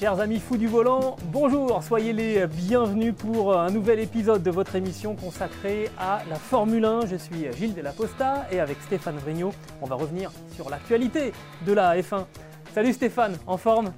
Chers amis fous du volant, bonjour, soyez les bienvenus pour un nouvel épisode de votre émission consacrée à la Formule 1. Je suis Gilles Delaposta et avec Stéphane Vrignot, on va revenir sur l'actualité de la F1. Salut Stéphane, en forme?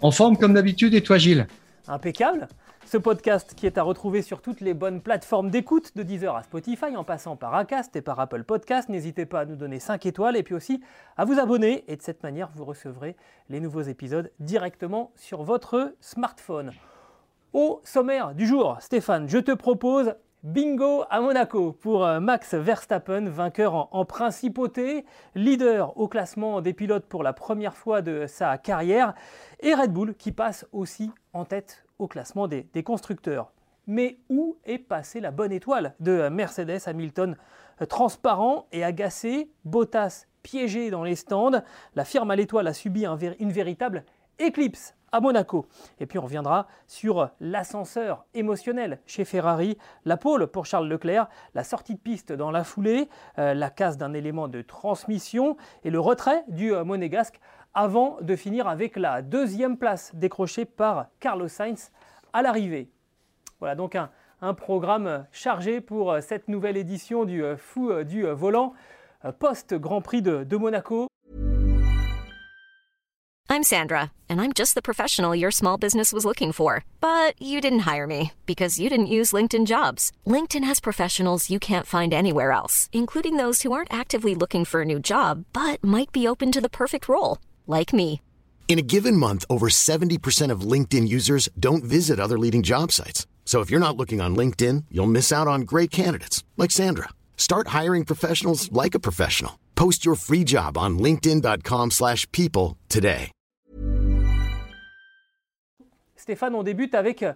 En forme comme d'habitude et toi Gilles? Impeccable. Ce podcast qui est à retrouver sur toutes les bonnes plateformes d'écoute, de Deezer à Spotify, en passant par Acast et par Apple Podcast. N'hésitez pas à nous donner 5 étoiles et puis aussi à vous abonner. Et de cette manière, vous recevrez les nouveaux épisodes directement sur votre smartphone. Au sommaire du jour, Stéphane, je te propose Bingo à Monaco pour euh, Max Verstappen, vainqueur en, en, principauté, leader au classement des pilotes pour la première fois de sa carrière, et Red Bull qui passe aussi en tête au classement des, constructeurs. Mais où est passée la bonne étoile de Mercedes Hamilton Transparent et agacé, Bottas piégé dans les stands, la firme à l'étoile a subi un, une véritable éclipse à Monaco. Et puis on reviendra sur l'ascenseur émotionnel chez Ferrari, la pole pour Charles Leclerc, la sortie de piste dans la foulée, euh, la casse d'un élément de transmission et le retrait du euh, monégasque avant de finir avec la deuxième place décrochée par Carlos Sainz à l'arrivée. Voilà donc un, un, programme chargé pour cette nouvelle édition du euh, Fou du Volant post-Grand Prix de, de Monaco. I'm Sandra, and I'm just the professional your small business was looking for. But you didn't hire me because you didn't use LinkedIn jobs. LinkedIn has professionals you can't find anywhere else, including those who aren't actively looking for a new job but might be open to the perfect role, like me. In a given month, over 70% of LinkedIn users don't visit other leading job sites. So if you're not looking on LinkedIn, you'll miss out on great candidates like Sandra. Start hiring professionals like a professional. Post your free job on linkedin.com/people today. Stéphane, on débute avec euh,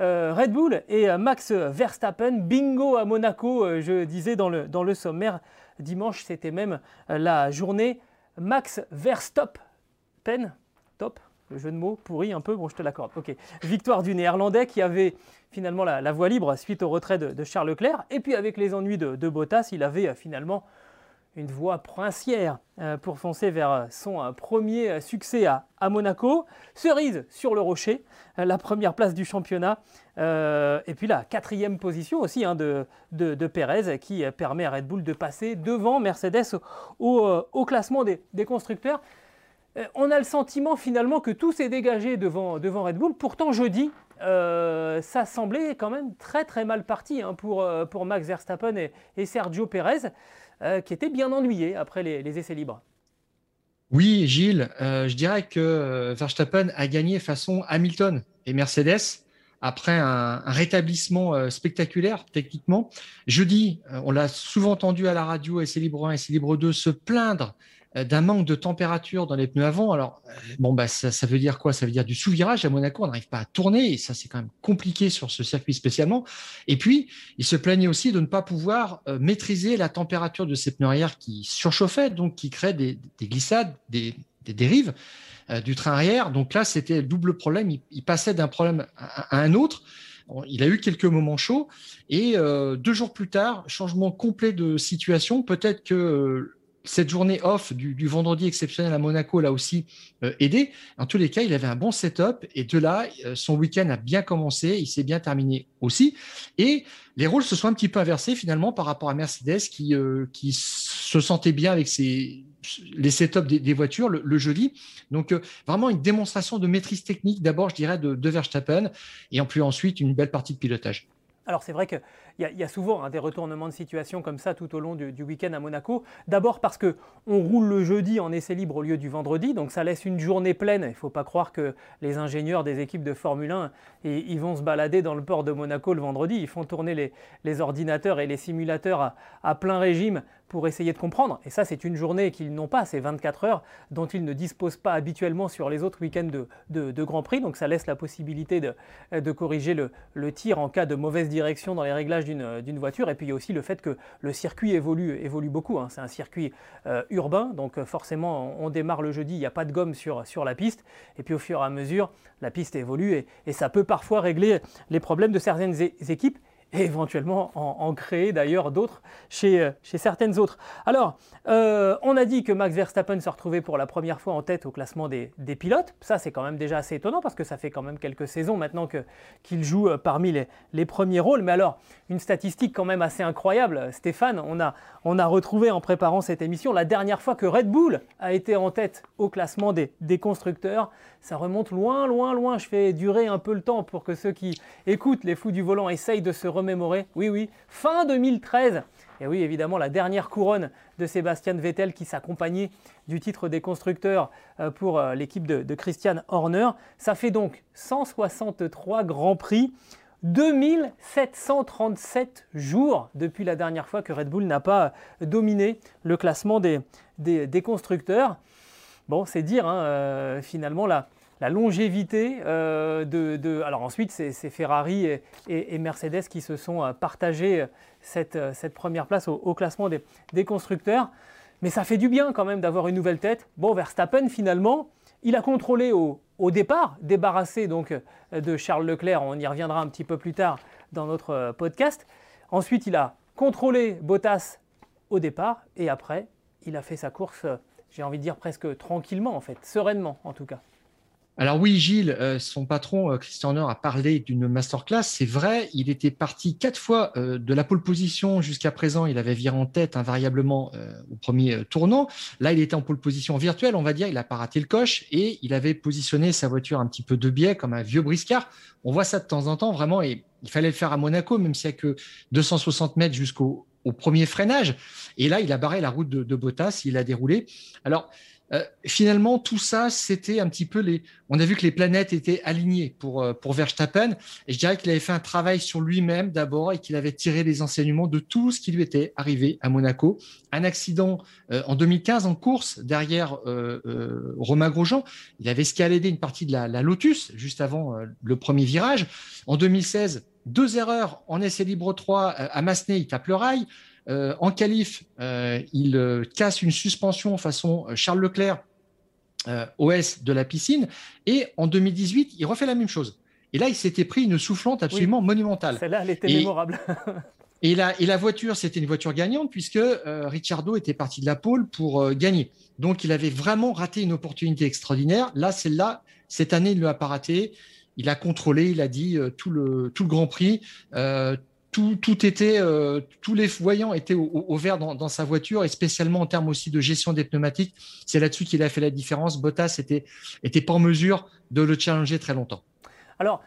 euh Red Bull et euh, Max Verstappen. Bingo à Monaco, euh, je disais dans le, dans le sommaire. Dimanche, c'était même euh, la journée Max Verstappen. Top, le jeu de mots pourri un peu, bon, je te l'accorde. Victoire du Néerlandais qui avait finalement la, voie libre suite au retrait de, Charles Leclerc. Et puis avec les ennuis de, Bottas, il avait finalement une voie princière pour foncer vers son premier succès à, Monaco. Cerise sur le rocher, la première place du championnat. Euh, et puis la quatrième position aussi hein, de, de, de, Perez qui permet à Red Bull de passer devant Mercedes au, classement des, constructeurs. On a le sentiment finalement que tout s'est dégagé devant, devant Red Bull. Pourtant jeudi, euh, ça semblait quand même très très mal parti hein, pour, pour Max Verstappen et, et Sergio Perez. Euh, qui était bien ennuyé après les, essais libres. Oui, Gilles, euh, je dirais que Verstappen a gagné façon Hamilton et Mercedes après un, rétablissement euh, spectaculaire techniquement. Jeudi, on l'a souvent entendu à la radio, essai libre 1, essai libre 2, se plaindre d'un manque de température dans les pneus avant. Alors, bon, bah, ça, ça veut dire quoi? Ça veut dire du sous-virage. À Monaco, on n'arrive pas à tourner et ça, c'est quand même compliqué sur ce circuit spécialement. Et puis, il se plaignait aussi de ne pas pouvoir euh, maîtriser la température de ses pneus arrière qui surchauffaient, donc qui créent des, des glissades, des, des dérives euh, du train arrière. Donc là, c'était le double problème. Il, passait d'un problème à, un autre. Il a eu quelques moments chauds et euh, deux jours plus tard, changement complet de situation. Peut-être que cette journée off du, vendredi exceptionnel à Monaco l'a aussi euh, aidé. En tous les cas, il avait un bon setup et de là, euh, son week-end a bien commencé, il s'est bien terminé aussi. Et les rôles se sont un petit peu inversés finalement par rapport à Mercedes qui, euh, qui se sentait bien avec ses, les setups des, voitures le, jeudi. Donc vraiment une démonstration de maîtrise technique d'abord, je dirais, de, de Verstappen et en plus ensuite une belle partie de pilotage. Alors c'est vrai qu'il y, a souvent hein, des retournements de situation comme ça tout au long du, week-end à Monaco. D'abord parce qu'on roule le jeudi en essai libre au lieu du vendredi, donc ça laisse une journée pleine. Il ne faut pas croire que les ingénieurs des équipes de Formule 1 et, ils vont se balader dans le port de Monaco le vendredi. Ils font tourner les, ordinateurs et les simulateurs à, plein régime pour essayer de comprendre. Et ça c'est une journée qu'ils n'ont pas, c'est 24 heures dont ils ne disposent pas habituellement sur les autres week-ends de, de, Grand Prix. Donc ça laisse la possibilité de, de corriger le tir en cas de mauvaise direction dans les réglages d'une voiture. Et puis il y a aussi le fait que le circuit évolue, évolue beaucoup. Hein. C'est un circuit euh, urbain, donc forcément on démarre le jeudi, il n'y a pas de gomme sur, la piste. Et puis au fur et à mesure, la piste évolue et ça peut parfois régler les problèmes de certaines équipes. Et éventuellement en, créer d'ailleurs d'autres chez, chez, certaines autres. Alors, on a dit que Max Verstappen se retrouvait pour la première fois en tête au classement des, pilotes. Ça, c'est quand même déjà assez étonnant parce que ça fait quand même quelques saisons maintenant qu'il joue parmi les, les, premiers rôles. Mais alors, une statistique quand même assez incroyable, Stéphane, on a, on a retrouvé en préparant cette émission la dernière fois que Red Bull a été en tête au classement des, des constructeurs. Ça remonte loin, loin, loin. Je fais durer un peu le temps pour que ceux qui écoutent les fous du volant essayent de se Oui, oui, fin 2013. Et oui, évidemment, la dernière couronne de Sébastien Vettel qui s'accompagnait du titre des constructeurs euh, pour euh, l'équipe de, Christian Horner. Ça fait donc 163 grands prix. 2737 jours depuis la dernière fois que Red Bull n'a pas dominé le classement des, constructeurs. Bon, c'est dire hein, euh, finalement la, la longévité euh, de, Alors ensuite, c'est Ferrari et, Mercedes qui se sont euh, partagés euh, cette, première place au, classement des, constructeurs. Mais ça fait du bien quand même d'avoir une nouvelle tête. Bon, Verstappen, finalement, il a contrôlé au, départ, débarrassé donc de Charles Leclerc, on y reviendra un petit peu plus tard dans notre podcast. Ensuite, il a contrôlé Bottas au départ, et après, il a fait sa course, j'ai envie de dire presque tranquillement en fait, sereinement en tout cas. Alors oui, Gilles, euh, son patron euh, Christian Horner a parlé d'une masterclass. C'est vrai, il était parti quatre fois euh, de la pole position jusqu'à présent. Il avait viré en tête invariablement au premier tournant. Là, il était en pole position virtuelle, on va dire. Il n'a pas raté le coche et il avait positionné sa voiture un petit peu de biais, comme un vieux briscard. On voit ça de temps en temps, vraiment. Et il fallait le faire à Monaco, même s'il n'y a que 260 mètres jusqu'au premier freinage. Et là, il a barré la route de, de Bottas. Il a déroulé. Alors, euh, finalement, tout ça, c'était un petit peu les. On a vu que les planètes étaient alignées pour, euh, pour Verstappen. Et je dirais qu'il avait fait un travail sur lui-même d'abord et qu'il avait tiré les enseignements de tout ce qui lui était arrivé à Monaco. Un accident euh, en 2015 en course derrière Romain Grosjean. Il avait escaladé une partie de la, la Lotus juste avant le premier virage. En 2016, deux erreurs en essai libre 3 à Massenet, il tape le rail. Euh, en qualif, euh, il euh, casse une suspension façon Charles Leclerc OS de la piscine. Et en 2018, il refait la même chose. Et là, il s'était pris une soufflante absolument monumentale. Celle-là, elle était mémorable. et, la, et la voiture, c'était une voiture gagnante puisque Ricciardo était parti de la pole pour gagner. Donc, il avait vraiment raté une opportunité extraordinaire. Là, celle-là, cette année, il ne l'a pas raté. Il a contrôlé, il a dit tout, le, tout le Grand Prix tout, était, euh, tous les voyants étaient au, vert dans, sa voiture et spécialement en termes aussi de gestion des pneumatiques. C'est là-dessus qu'il a fait la différence. Bottas était, était pas en mesure de le challenger très longtemps. Alors,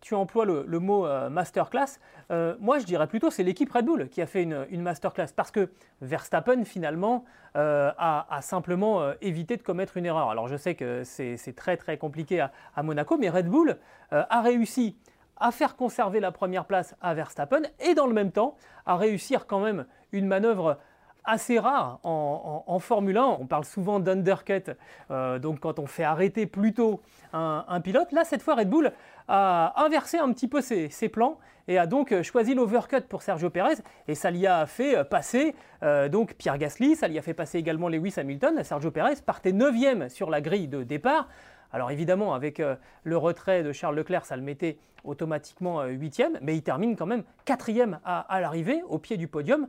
tu, emploies le, mot euh, masterclass. Euh, moi, je dirais plutôt c'est l'équipe Red Bull qui a fait une, masterclass parce que Verstappen, finalement, a, simplement évité de commettre une erreur. Alors, je sais que c'est très, très compliqué à Monaco, mais Red Bull a réussi à faire conserver la première place à Verstappen et dans le même temps à réussir quand même une manœuvre assez rare en, Formule 1. On parle souvent d'undercut, euh, donc quand on fait arrêter plutôt un, pilote. Là, cette fois, Red Bull a inversé un petit peu ses, plans et a donc choisi l'overcut pour Sergio Perez. Et ça lui a fait passer euh, donc Pierre Gasly, ça lui a fait passer également Lewis Hamilton. Sergio Perez partait 9 sur la grille de départ. Alors évidemment, avec euh, le retrait de Charles Leclerc, ça le mettait automatiquement euh, huitième, mais il termine quand même quatrième à, l'arrivée, au pied du podium.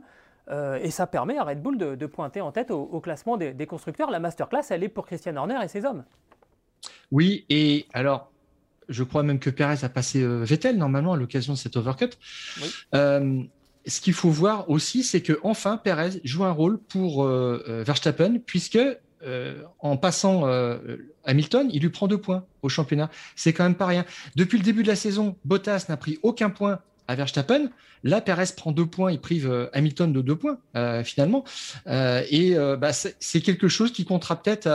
Euh, et ça permet à Red Bull de, pointer en tête au, classement des, constructeurs. La masterclass, elle est pour Christian Horner et ses hommes. Oui, et alors, je crois même que Perez a passé Vettel normalement à l'occasion de cet overcut. ce qu'il faut voir aussi, c'est que enfin Perez joue un rôle pour Verstappen, puisque euh, en passant euh, Hamilton, il lui prend deux points au championnat. C'est quand même pas rien. Depuis le début de la saison, Bottas n'a pris aucun point à Verstappen. Là, Perez prend deux points, il prive euh, Hamilton de deux points finalement. et bah, c'est quelque chose qui comptera peut-être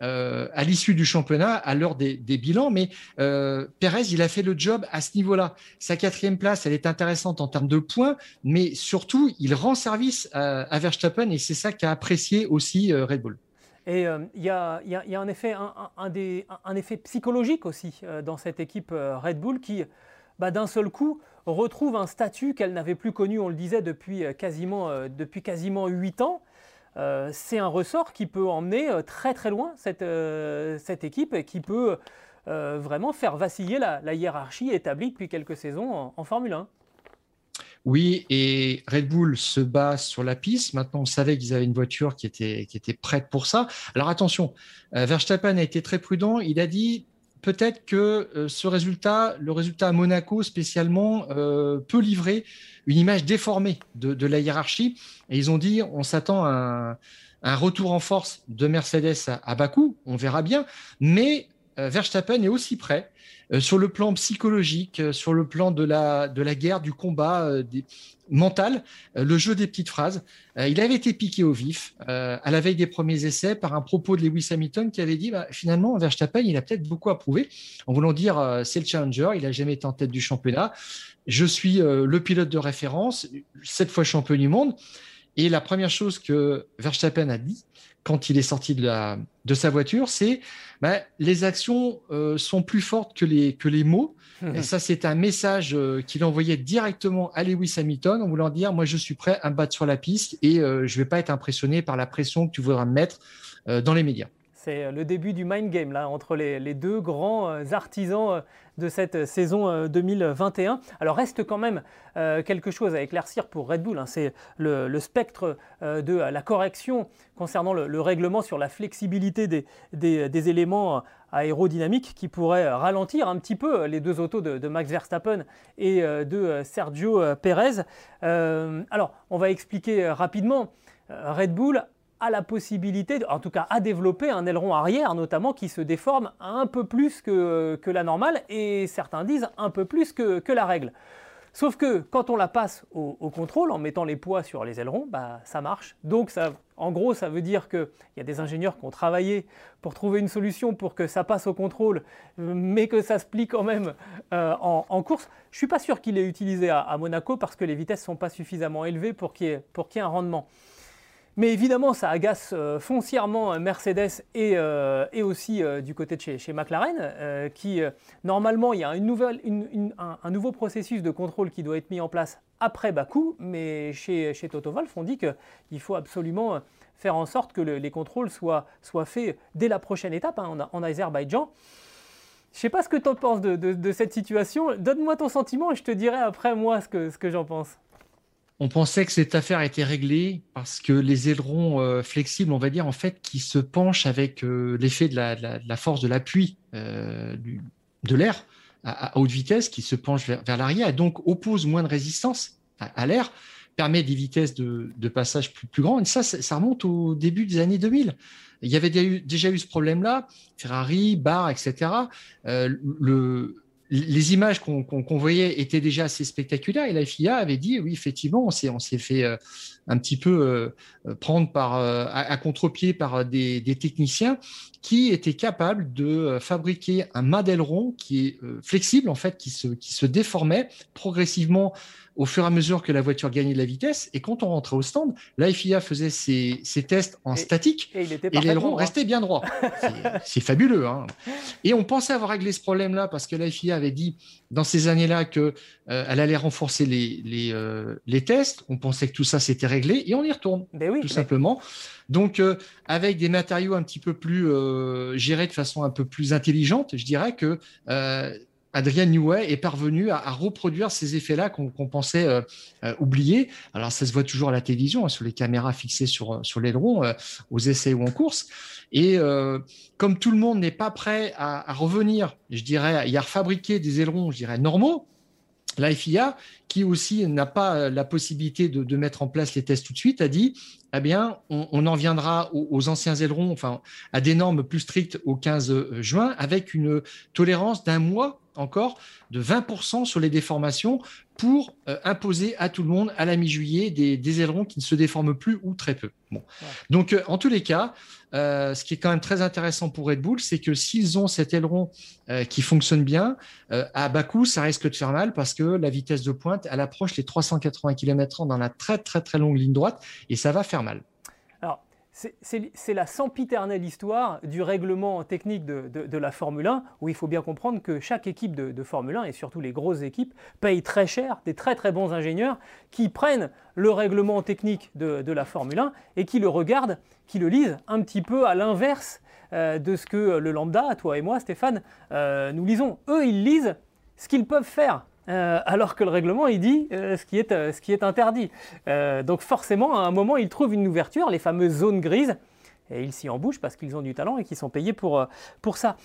à, l'issue du championnat, à l'heure des, bilans. Mais Perez, il a fait le job à ce niveau-là. Sa quatrième place, elle est intéressante en termes de points, mais surtout, il rend service à Verstappen et c'est ça qu'a apprécié aussi Red Bull. Et euh, il y, a, un, effet, psychologique aussi euh, dans cette équipe euh, Red Bull qui, bah, d'un seul coup, retrouve un statut qu'elle n'avait plus connu, on le disait, depuis quasiment, depuis quasiment 8 ans. c'est un ressort qui peut emmener très très loin cette équipe et qui peut vraiment faire vaciller la, hiérarchie établie depuis quelques saisons en, Formule 1. Oui, et Red Bull se bat sur la piste. Maintenant, on savait qu'ils avaient une voiture qui était, qui était prête pour ça. Alors attention, euh, Verstappen a été très prudent. Il a dit peut-être que euh, ce résultat, le résultat à Monaco spécialement, euh, peut livrer une image déformée de, la hiérarchie. Et ils ont dit, on s'attend à un, retour en force de Mercedes à, à Bakou, on verra bien. Mais Verstappen est aussi prêt euh, sur le plan psychologique, euh, sur le plan de la, de la guerre, du combat euh, mental, le jeu des petites phrases. il avait été piqué au vif à la veille des premiers essais par un propos de Lewis Hamilton qui avait dit bah, finalement Verstappen il a peut-être beaucoup à prouver en voulant dire c'est le challenger, il a jamais été en tête du championnat, je suis le pilote de référence, cette fois champion du monde. Et la première chose que Verstappen a dit, quand il est sorti de, la, de sa voiture, c'est bah, les actions euh, sont plus fortes que les, que les mots. Et ça, c'est un message euh, qu'il envoyait directement à Lewis Hamilton en voulant dire, moi, je suis prêt à me battre sur la piste et euh, je ne vais pas être impressionné par la pression que tu voudras me mettre dans les médias. C'est le début du mind game là, entre les, deux grands euh, artisans euh, de cette saison 2021. Euh, Alors reste quand même quelque chose à éclaircir pour Red Bull. Hein. C'est le, spectre de la correction concernant le, règlement sur la flexibilité des, éléments aérodynamiques qui pourrait ralentir un petit peu les deux autos de, de Max Verstappen et de Sergio Perez. alors on va expliquer rapidement. Red Bull a la possibilité, en tout cas à développer un aileron arrière notamment qui se déforme un peu plus que, la normale et certains disent un peu plus que, la règle. Sauf que quand on la passe au, contrôle en mettant les poids sur les ailerons, bah, ça marche. Donc en gros, ça veut dire qu'il y a des ingénieurs qui ont travaillé pour trouver une solution pour que ça passe au contrôle, mais que ça se plie quand même euh, en, course. Je ne suis pas sûr qu'il ait utilisé à, Monaco parce que les vitesses ne sont pas suffisamment élevées pour qu'il y, ait un rendement. Mais évidemment, ça agace euh, foncièrement Mercedes et, euh, aussi euh, du côté de chez, McLaren, qui normalement, il y a un, nouveau processus de contrôle qui doit être mis en place après Bakou, mais chez, chez Toto on dit qu'il faut absolument faire en sorte que les contrôles soient, faits dès la prochaine étape, hein, en, Azerbaïdjan. Je ne sais pas ce que tu en penses de, cette situation. Donne-moi ton sentiment et je te dirai après moi ce que j'en pense on pensait que cette affaire était réglée parce que les ailerons euh, flexibles, on va dire, en fait, qui se penchent avec euh, l'effet de, la, force de l'appui euh, de l'air à, haute vitesse, qui se penche vers, l'arrière et donc oppose moins de résistance à, l'air, permet des vitesses de, passage plus, grandes. Et ça, ça, remonte au début des années 2000. Il y avait déjà eu, ce problème-là, Ferrari, Bar, etc. les images qu'on voyait étaient déjà assez spectaculaires et la FIA avait dit oui effectivement on s'est fait euh, un petit peu euh, prendre par euh, à, contre-pied par des, techniciens qui étaient capables de fabriquer un mât d'aileron qui est flexible en fait qui se qui se déformait progressivement au fur et à mesure que la voiture gagnait de la vitesse. Et quand on rentrait au stand, la FIA faisait ses, tests en statique et, l'aileron restait bien droit. C'est fabuleux. Hein. et on pensait avoir réglé ce problème-là parce que la FIA avait dit dans ces années-là qu'elle euh, allait renforcer les, les, euh, les, tests. On pensait que tout ça s'était réglé et on y retourne, ben oui, tout simplement. Donc, euh, avec des matériaux un petit peu plus gérés de façon un peu plus intelligente, je dirais que Adrien Newey est parvenu à, reproduire ces effets-là qu'on pensait euh, euh, oublier. Alors, ça se voit toujours à la télévision, hein, sur les caméras fixées sur, euh, sur l'aileron, aux essais ou en course. Et comme tout le monde n'est pas prêt à, revenir, je dirais, à refabriquer des ailerons, je dirais, normaux, la FIA, qui aussi n'a pas la possibilité de, mettre en place les tests tout de suite, a dit eh bien, on, en viendra aux, anciens ailerons, enfin, à des normes plus strictes au 15 juin, avec une tolérance d'un mois encore de 20% sur les déformations pour euh, imposer à tout le monde à la mi-juillet des, ailerons qui ne se déforment plus ou très peu. Bon. Donc, euh, en tous les cas, euh, ce qui est quand même très intéressant pour Red Bull, c'est que s'ils ont cet aileron qui fonctionne bien, à bas coût, ça risque de faire mal parce que la vitesse de pointe, elle approche les 380 km/h dans la très très très longue ligne droite et ça va faire mal c'est la sempiternelle histoire du règlement technique de, la Formule 1, où il faut bien comprendre que chaque équipe de, Formule 1, et surtout les grosses équipes, paye très cher des très très bons ingénieurs qui prennent le règlement technique de, la Formule 1 et qui le regardent, qui le lisent un petit peu à l'inverse euh, de ce que le lambda, toi et moi Stéphane, euh, nous lisons. Eux, ils lisent ce qu'ils peuvent faire alors que le règlement il dit ce, qui est, ce qui est interdit. donc forcément, à un moment, ils trouvent une ouverture, les fameuses zones grises, et ils s'y embouchent parce qu'ils ont du talent et qu'ils sont payés pour, pour ça.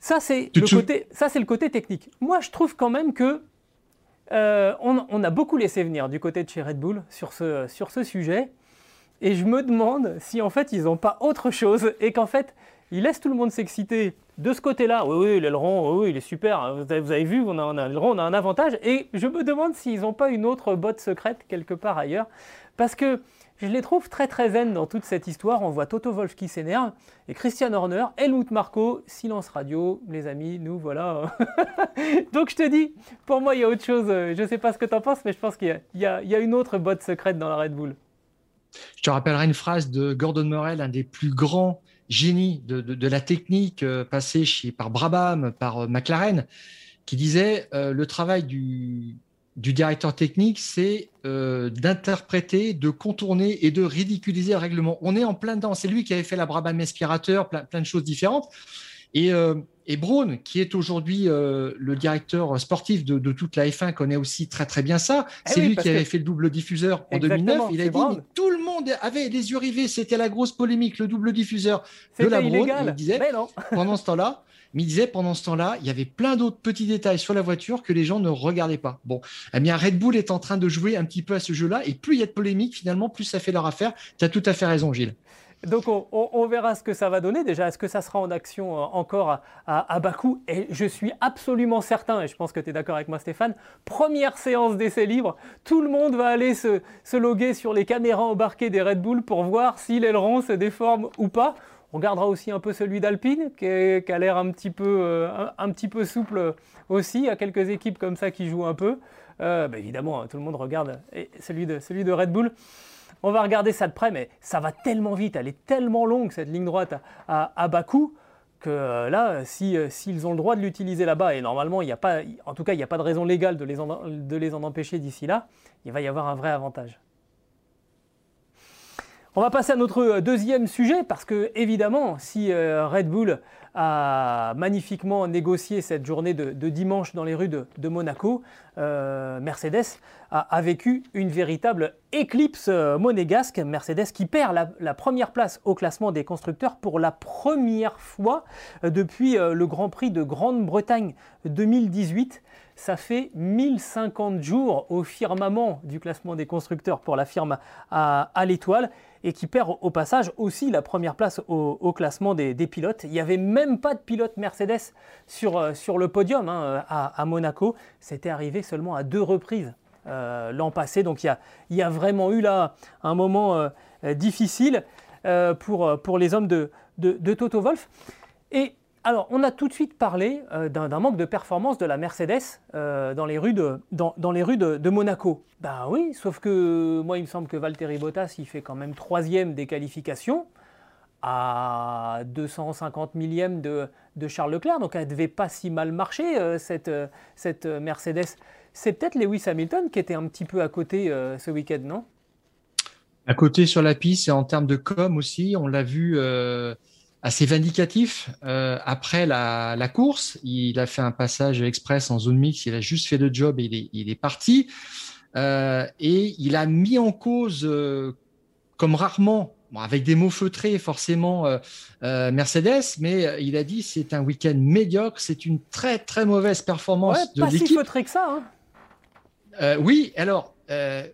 Ça, c'est le, côté, ça, c'est le côté technique. Moi, je trouve quand même que on, a beaucoup laissé venir du côté de chez Red Bull sur ce, sur ce sujet. Et je me demande si en fait ils n'ont pas autre chose et qu'en fait ils laissent tout le monde s'exciter de ce côté-là. Oui, oui, l'aileron, oui, il est super. Vous avez, vu, on a, on a un avantage. Et je me demande s'ils n'ont pas une autre botte secrète quelque part ailleurs. Parce que je les trouve très très zen dans toute cette histoire. On voit Toto Wolf qui s'énerve et Christian Horner, Helmut Marco, silence radio, les amis, nous voilà. Donc je te dis, pour moi il y a autre chose. Je ne sais pas ce que tu en penses, mais je pense qu'il y, y, a une autre botte secrète dans la Red Bull. Je te rappellerai une phrase de Gordon Morel, un des plus grands génies de, la technique euh, passé chez, par Brabham, par euh, McLaren, qui disait euh, le travail du, directeur technique, c'est d'interpréter, de contourner et de ridiculiser le règlement. On est en plein dedans. C'est lui qui avait fait la Brabham aspirateur, plein, plein de choses différentes. Et et Braun, qui est aujourd'hui euh, le directeur sportif de, toute la F1, connaît aussi très très bien ça. Eh c'est lui qui avait fait le double diffuseur en 2009. Il a dit tout le monde avait les yeux rivés. C'était la grosse polémique, le double diffuseur de la Braun. Il disait pendant ce temps-là. Mais il disait pendant ce temps-là, il y avait plein d'autres petits détails sur la voiture que les gens ne regardaient pas. Bon, eh bien, Red Bull est en train de jouer un petit peu à ce jeu-là, et plus il y a de polémique, finalement, plus ça fait leur affaire. Tu as tout à fait raison, Gilles. Donc on, verra ce que ça va donner. Déjà, est-ce que ça sera en action euh, encore à, Bakou? Et je suis absolument certain, et je pense que tu es d'accord avec moi Stéphane, première séance d'essai libre, tout le monde va aller se, loguer sur les caméras embarquées des Red Bull pour voir si l'aileron se déforme ou pas. On regardera aussi un peu celui d'Alpine, qui, a l'air un, petit peu, euh, un, petit peu souple aussi. Il y a quelques équipes comme ça qui jouent un peu. Euh, bah, évidemment, hein, tout le monde regarde celui de, celui de Red Bull. On va regarder ça de près, mais ça va tellement vite, elle est tellement longue cette ligne droite à, bas coût que euh, là, euh, s'ils ont le droit de l'utiliser là-bas, et normalement, il n'y a pas, en tout cas, il n'y a pas de raison légale de les en empêcher d'ici là, il va y avoir un vrai avantage. On va passer à notre euh, deuxième sujet parce que évidemment, si Red Bull a magnifiquement négocié cette journée de, dimanche dans les rues de, Monaco, Mercedes a, vécu une véritable éclipse euh, monégasque. Mercedes qui perd la, première place au classement des constructeurs pour la première fois euh, depuis euh, le Grand Prix de Grande-Bretagne 2018. Ça fait 1050 jours au firmament du classement des constructeurs pour la firme à, l'étoile et qui perd au passage aussi la première place au, classement des, pilotes. Il n'y avait même pas de pilote Mercedes sur, sur le podium hein, à, Monaco. C'était arrivé seulement à deux reprises euh, l'an passé. Donc il y a, vraiment eu là un moment euh, difficile euh, pour, pour les hommes de, de, Toto Wolf. Et alors, on a tout de suite parlé d'un manque de performance de la Mercedes dans les rues, de, dans, les rues de, Monaco. Ben oui, sauf que moi, il me semble que Valtteri Bottas, il fait quand même troisième des qualifications à 250 millièmes de, Charles Leclerc. Donc, elle ne devait pas si mal marcher, cette, cette Mercedes c'est peut-être Lewis Hamilton qui était un petit peu à côté euh, ce week-end, non? À côté sur la piste et en termes de com aussi, on l'a vu euh, assez vindicatif. Euh, après la, course, il a fait un passage express en zone mix, il a juste fait le job et il est, parti. et il a mis en cause, comme rarement, avec des mots feutrés forcément Mercedes, mais il a dit c'est un week-end médiocre, c'est une très très mauvaise performance de l'équipe. Pas si feutré que ça. Hein. Euh, oui, alors euh,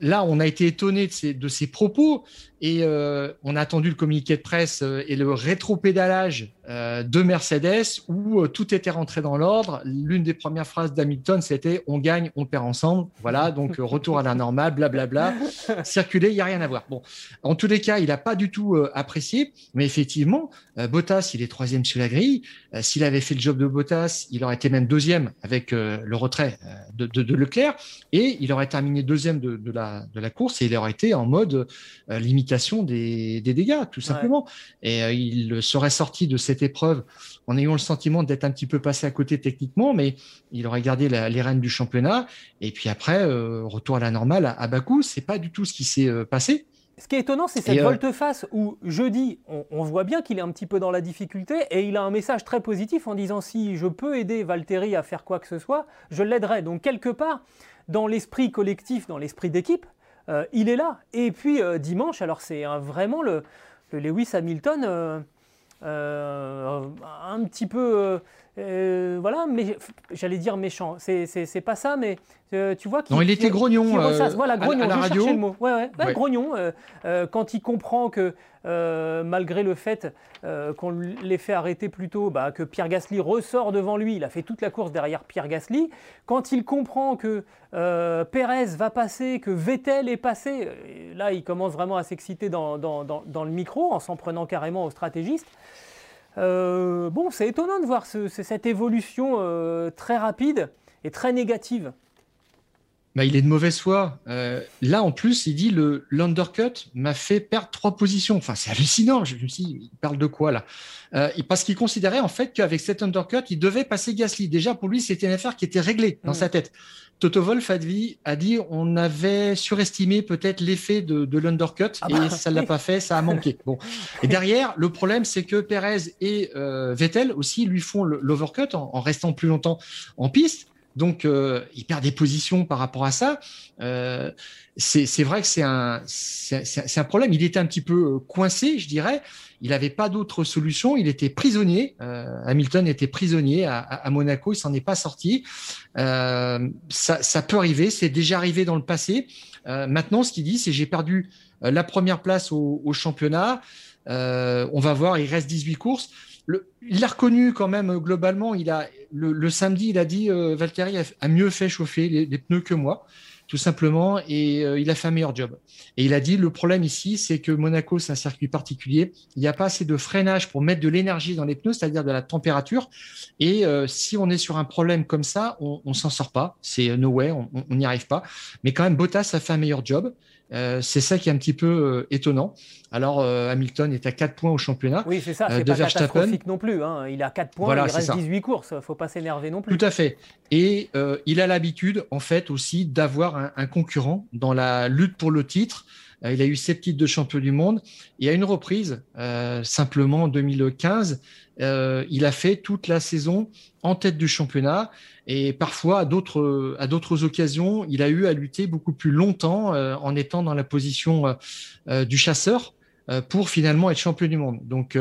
là, on a été étonné de ces, propos et euh, on a attendu le communiqué de presse et le rétropédalage euh, de Mercedes où euh, tout était rentré dans l'ordre. L'une des premières phrases d'Hamilton, c'était on gagne, on perd ensemble. Voilà, donc euh, retour à la normale, blablabla. Circuler, il n'y a rien à voir. Bon, en tous les cas, il n'a pas du tout apprécié, mais effectivement, Bottas, il est troisième sur la grille. S'il avait fait le job de Bottas, il aurait été même deuxième avec le retrait de, Leclerc et il aurait terminé deuxième de, la, de la course et il aurait été en mode limitation des, des, dégâts, tout simplement. Et il serait sorti de cette épreuve en ayant le sentiment d'être un petit peu passé à côté techniquement, mais il aurait gardé les rênes du championnat. Et puis après, euh, retour à la normale à, à Bakou, c'est pas du tout ce qui s'est euh, passé. ce qui est étonnant, c'est cette volte-face où jeudi, on, on voit bien qu'il est un petit peu dans la difficulté et il a un message très positif en disant si je peux aider Valtteri à faire quoi que ce soit, je l'aiderai. Donc quelque part, dans l'esprit collectif, dans l'esprit d'équipe, euh, il est là. Et puis euh, dimanche, alors c'est vraiment le, Lewis Hamilton euh, un petit peu euh, voilà, mais j'allais dire méchant. C'est pas ça, mais euh, tu vois. non, il était grognon. Euh, voilà, grognon. À la, radio. Le mot. Ouais, ouais. grognon. quand il comprend que malgré le fait qu'on l'ait fait arrêter plus tôt, bah, que Pierre Gasly ressort devant lui, il a fait toute la course derrière Pierre Gasly. Quand il comprend que Pérez va passer, que Vettel est passé, là, il commence vraiment à s'exciter dans, dans, dans, le micro en s'en prenant carrément au stratégiste. Euh, bon, c'est étonnant de voir cette évolution euh, très rapide et très négative. Bah, il est de mauvaise foi. Euh, là, en plus, il dit le l'undercut m'a fait perdre trois positions. Enfin, c'est hallucinant. Je me suis dit, il parle de quoi là? Parce qu'il considérait en fait qu'avec cet undercut, il devait passer Gasly. Déjà, pour lui, c'était une affaire qui était réglée dans mm. sa tête. Toto Wolf a dit, a dit on avait surestimé peut-être l'effet de, de l'undercut ah et bah, ça ne l'a pas fait, ça a manqué. Bon. Et derrière, le problème, c'est que Perez et euh, Vettel aussi lui font l'overcut en, en, restant plus longtemps en piste. Donc, euh, il perd des positions par rapport à ça. Euh, c'est vrai que c'est un, problème. Il était un petit peu euh, coincé, je dirais. Il n'avait pas d'autre solution. Il était prisonnier. Euh, Hamilton était prisonnier à, Monaco. Il s'en est pas sorti. Ça, peut arriver. C'est déjà arrivé dans le passé. Maintenant, ce qu'il dit, c'est j'ai perdu la première place au, au championnat. on va voir. Il reste 18 courses il l'a reconnu quand même globalement. Il a le, samedi, il a dit euh, a, mieux fait chauffer les, pneus que moi, tout simplement, et euh, il a fait un meilleur job. Et il a dit le problème ici, c'est que Monaco c'est un circuit particulier. Il n'y a pas assez de freinage pour mettre de l'énergie dans les pneus, c'est-à-dire de la température. Et euh, si on est sur un problème comme ça, on, on s'en sort pas. C'est no way, on n'y arrive pas. Mais quand même, Bottas a fait un meilleur job. Euh, c'est ça qui est un petit peu euh, étonnant. Alors, euh, Hamilton est à 4 points au championnat. Oui, c'est ça, c'est pas catastrophique non plus. Hein. Il a 4 points, il reste 18 courses, il ne faut pas s'énerver non plus. Tout à fait. Et il a l'habitude, en fait, aussi d'avoir un, concurrent dans la lutte pour le titre. Il a eu 7 titres de champion du monde. Et à une reprise, simplement en 2015, il a fait toute la saison en tête du championnat. Et parfois, à d'autres, occasions, il a eu à lutter beaucoup plus longtemps euh, en étant dans la position euh, euh, du chasseur pour finalement être champion du monde. Donc,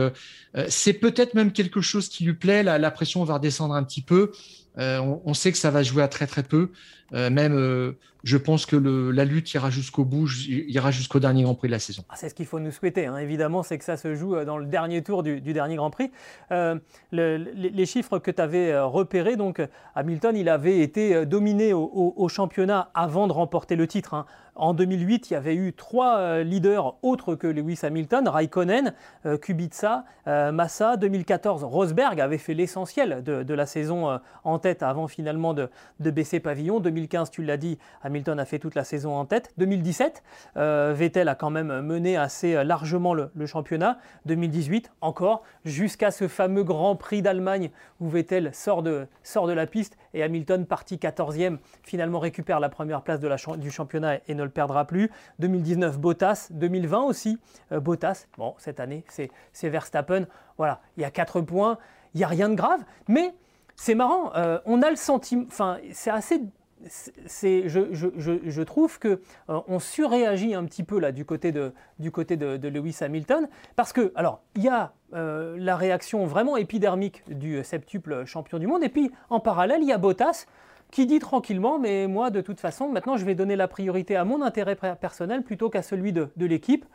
c'est peut-être même quelque chose qui lui plaît. La, la pression va redescendre un petit peu. On, on, sait que ça va jouer à très très peu. même je pense que la lutte ira jusqu'au bout, ira jusqu'au dernier Grand Prix de la saison. Ah, c'est ce qu'il faut nous souhaiter, hein. évidemment, c'est que ça se joue euh, dans le dernier tour du, dernier Grand Prix. Euh, les, chiffres que tu avais euh, repérés, donc Hamilton, il avait été dominé au, championnat avant de remporter le titre. Hein. En 2008, il y avait eu trois leaders autres que Lewis Hamilton, Raikkonen, Kubica, Massa. 2014, Rosberg avait fait l'essentiel de, la saison en tête avant finalement de, de baisser pavillon. 2015, tu l'as dit, Hamilton a fait toute la saison en tête. 2017, euh, Vettel a quand même mené assez largement le, championnat. 2018, encore, jusqu'à ce fameux Grand Prix d'Allemagne où Vettel sort de la piste et Hamilton, parti 14e, finalement récupère la première place de la, du championnat et ne le perdra plus. 2019, Bottas. 2020 aussi, euh, Bottas. Bon, cette année, c'est Verstappen. Voilà, il y a 4 points, il n'y a rien de grave, mais c'est marrant, euh, on a le sentiment, enfin, c'est assez c'est, je, trouve que euh, on surréagit un petit peu là du côté de, du côté de, Lewis Hamilton parce que alors il y a euh, la réaction vraiment épidermique du septuple champion du monde et puis en parallèle il y a Bottas qui dit tranquillement mais moi de toute façon maintenant je vais donner la priorité à mon intérêt personnel plutôt qu'à celui de, l'équipe.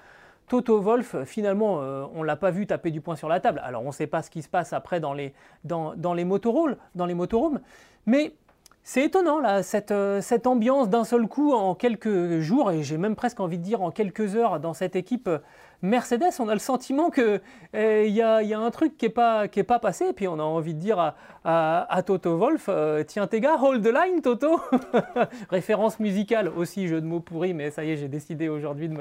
Toto Wolf, finalement, euh, on ne l'a pas vu taper du poing sur la table. Alors, on ne sait pas ce qui se passe après dans les, dans, dans les motorhomes, mais c'est étonnant, là, cette, euh, cette ambiance d'un seul coup en quelques jours, et j'ai même presque envie de dire en quelques heures dans cette équipe euh, Mercedes, on a le sentiment qu'il eh, y, a, un truc qui n'est pas, qui est pas passé, et puis on a envie de dire à, Toto Wolf euh, Tiens, tes gars, hold the line, Toto Référence musicale aussi, jeu de mots pourri, mais ça y est, j'ai décidé aujourd'hui de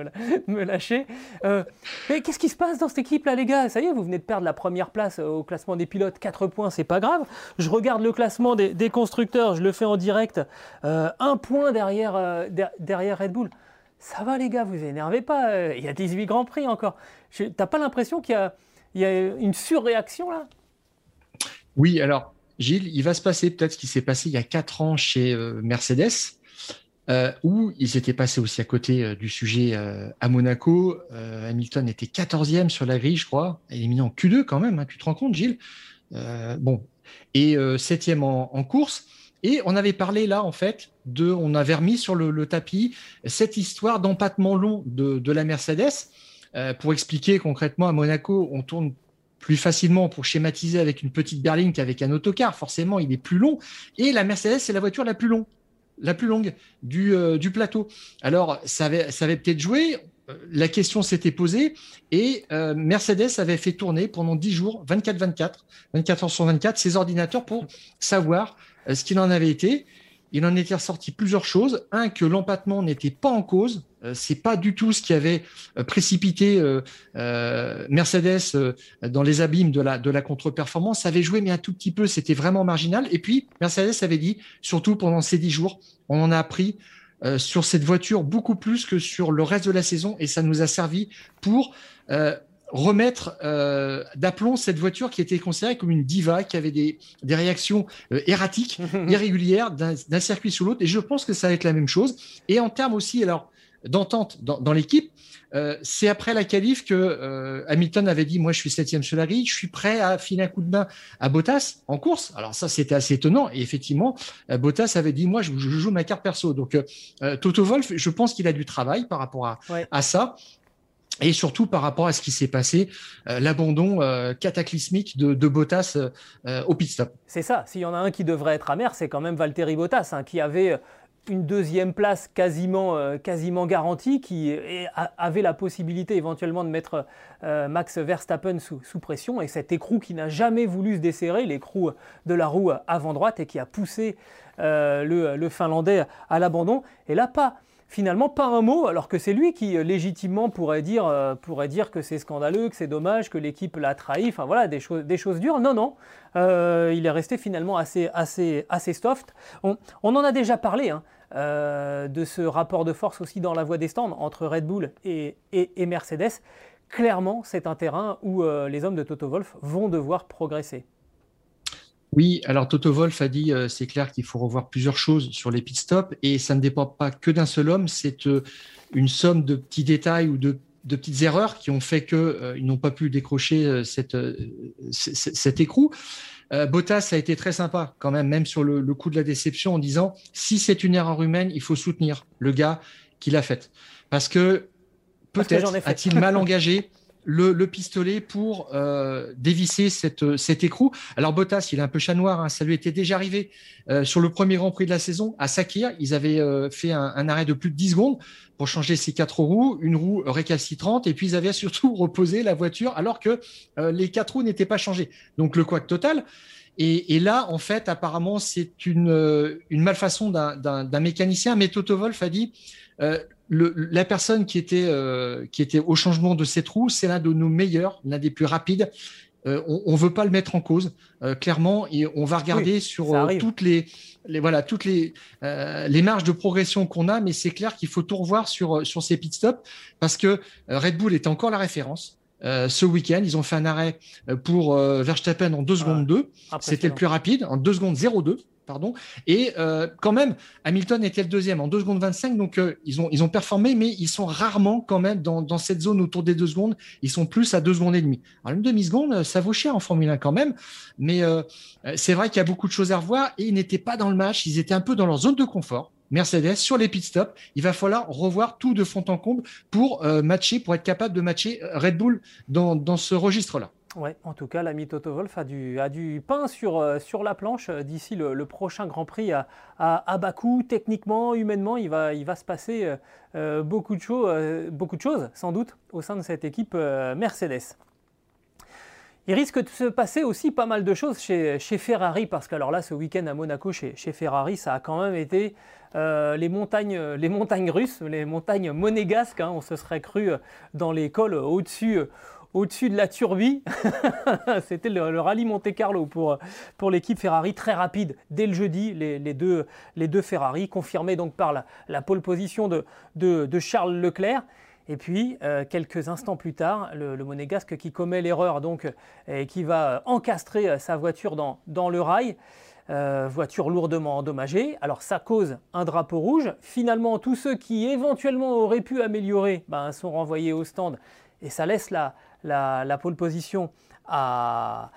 me, lâcher. Euh, mais qu'est-ce qui se passe dans cette équipe-là, les gars? Ça y est, vous venez de perdre la première place au classement des pilotes, 4 points, c'est pas grave. Je regarde le classement des, constructeurs, je le fais en direct, euh, un point derrière Red Bull. Ça va les gars, vous énervez pas, euh, il y a 18 Grands Prix encore. T'as pas l'impression qu'il y, a, une surréaction là? Oui, alors Gilles, il va se passer peut-être ce qui s'est passé il y a 4 ans chez euh, Mercedes, euh, où ils étaient passés aussi à côté du sujet à Monaco. Hamilton était 14e sur la grille, je crois, éliminé en Q2 quand même, hein, tu te rends compte Gilles? Bon, et 7e en course. Et on avait parlé là, en fait, de, on avait remis sur le, tapis cette histoire d'empattement long de, la Mercedes. Euh, pour expliquer concrètement, à Monaco, on tourne plus facilement pour schématiser avec une petite berline qu'avec un autocar. Forcément, il est plus long. Et la Mercedes, c'est la voiture la plus longue, la plus longue du, euh, plateau. Alors, ça avait, peut-être joué. Euh, la question s'était posée et Mercedes avait fait tourner pendant 10 jours, 24-24, 24 heures sur 24, ses ordinateurs pour savoir ce qu'il en avait été. Il en était ressorti plusieurs choses. Un, que l'empattement n'était pas en cause. Euh, c'est pas du tout ce qui avait euh, précipité Mercedes dans les abîmes de la contre-performance. Ça avait joué, mais un tout petit peu. C'était vraiment marginal. Et puis, Mercedes avait dit, surtout pendant ces dix jours, on en a appris sur cette voiture beaucoup plus que sur le reste de la saison. Et ça nous a servi pour remettre euh, d'aplomb cette voiture qui était considérée comme une diva, qui avait des, des réactions euh, erratiques, irrégulières d'un circuit sur l'autre. Et je pense que ça va être la même chose. Et en termes aussi, alors, d'entente dans, dans l'équipe, euh, c'est après la qualif que euh, Hamilton avait dit moi je suis septième sur la grille, je suis prêt à filer un coup de main à Bottas en course. Alors ça c'était assez étonnant et effectivement euh, Bottas avait dit moi je, je joue ma carte perso. Donc euh, Toto Wolf, je pense qu'il a du travail par rapport à, à ça et surtout par rapport à ce qui s'est passé, euh, l'abandon euh, cataclysmique de, Bottas euh, au pit stop. C'est ça, s'il y en a un qui devrait être amer, c'est quand même Valtteri Bottas, hein, qui avait une deuxième place quasiment, quasiment garantie, qui avait la possibilité éventuellement de mettre Max Verstappen sous, sous, pression, et cet écrou qui n'a jamais voulu se desserrer, l'écrou de la roue avant droite, et qui a poussé le, le Finlandais à l'abandon. Et là, pas finalement pas un mot, alors que c'est lui qui euh, légitimement pourrait dire, euh, pourrait dire que c'est scandaleux, que c'est dommage, que l'équipe l'a trahi, enfin voilà, des, choses, dures. Non, non, euh, il est resté finalement assez, soft. On, en a déjà parlé hein, de ce rapport de force aussi dans la voie des stands entre Red Bull et, et, Mercedes. Clairement, c'est un terrain où les hommes de Toto Wolff vont devoir progresser. Oui, alors Toto Wolf a dit, euh, c'est clair qu'il faut revoir plusieurs choses sur les pit stops et ça ne dépend pas que d'un seul homme, c'est euh, une somme de petits détails ou de, petites erreurs qui ont fait qu'ils euh, n'ont pas pu décrocher cette, cet écrou. Bottas a été très sympa quand même, même sur le, le coup de la déception, en disant si c'est une erreur humaine, il faut soutenir le gars qui l'a faite. Parce que peut-être a-t-il mal engagé le, pistolet pour euh, dévisser cette, cet écrou. Alors Bottas, il est un peu chat noir, hein, ça lui était déjà arrivé euh, sur le premier Grand Prix de la saison à Sakir. Ils avaient euh, fait un, arrêt de plus de 10 secondes pour changer ses quatre roues, une roue récalcitrante, et puis ils avaient surtout reposé la voiture alors que les quatre roues n'étaient pas changées. Donc le couac total. Et, là, en fait, apparemment, c'est une, une malfaçon d'un mécanicien. Mais Toto Wolf a dit la personne qui était, euh, qui était au changement de cette roue, c'est l'un de nos meilleurs, l'un des plus rapides. Euh, on ne veut pas le mettre en cause, euh, clairement, et on va regarder sur toutes les, les, voilà toutes les les marges de progression qu'on a, mais c'est clair qu'il faut tout revoir sur sur ces pit stops parce que Red Bull est encore la référence. ce week-end, ils ont fait un arrêt pour Verstappen en 2 secondes 2. C'était le plus rapide, en 2 secondes 02 pardon. Et euh, quand même, Hamilton était le deuxième en 2 secondes 25, donc euh, ils, ont, ils ont performé, mais ils sont rarement quand même dans, cette zone autour des 2 secondes. Ils sont plus à 2 secondes et demie. Alors une demi-seconde, ça vaut cher en Formule 1 quand même, mais euh, c'est vrai qu'il y a beaucoup de choses à revoir et ils n'étaient pas dans le match, ils étaient un peu dans leur zone de confort. Mercedes sur les pit stops, il va falloir revoir tout de fond en comble pour matcher, pour être capable de matcher Red Bull dans, dans ce registre-là. Ouais, en tout cas, l'ami Toto Wolf a du, a du pain sur, euh, la planche euh, d'ici le, prochain Grand Prix à, à, Bakou. Techniquement, humainement, il va, se passer euh, beaucoup, de choses, sans doute, au sein de cette équipe Mercedes. Il risque de se passer aussi pas mal de choses chez, Ferrari, parce que alors là, ce week-end à Monaco, chez, Ferrari, ça a quand même été les, montagnes, les montagnes russes, les montagnes monégasques. Hein. on se serait cru dans les cols au-dessus au-dessus de la Turbie. C'était le, rallye Monte Carlo pour, pour l'équipe Ferrari, très rapide dès le jeudi. Les, deux, les deux Ferrari, confirmés donc par la, pole position de, de, Charles Leclerc. Et puis, euh, quelques instants plus tard, le, Monégasque qui commet l'erreur donc et qui va encastrer sa voiture dans, dans le rail. Euh, voiture lourdement endommagée. Alors ça cause un drapeau rouge. Finalement, tous ceux qui éventuellement auraient pu améliorer ben, sont renvoyés au stand et ça laisse la, la, pole position à,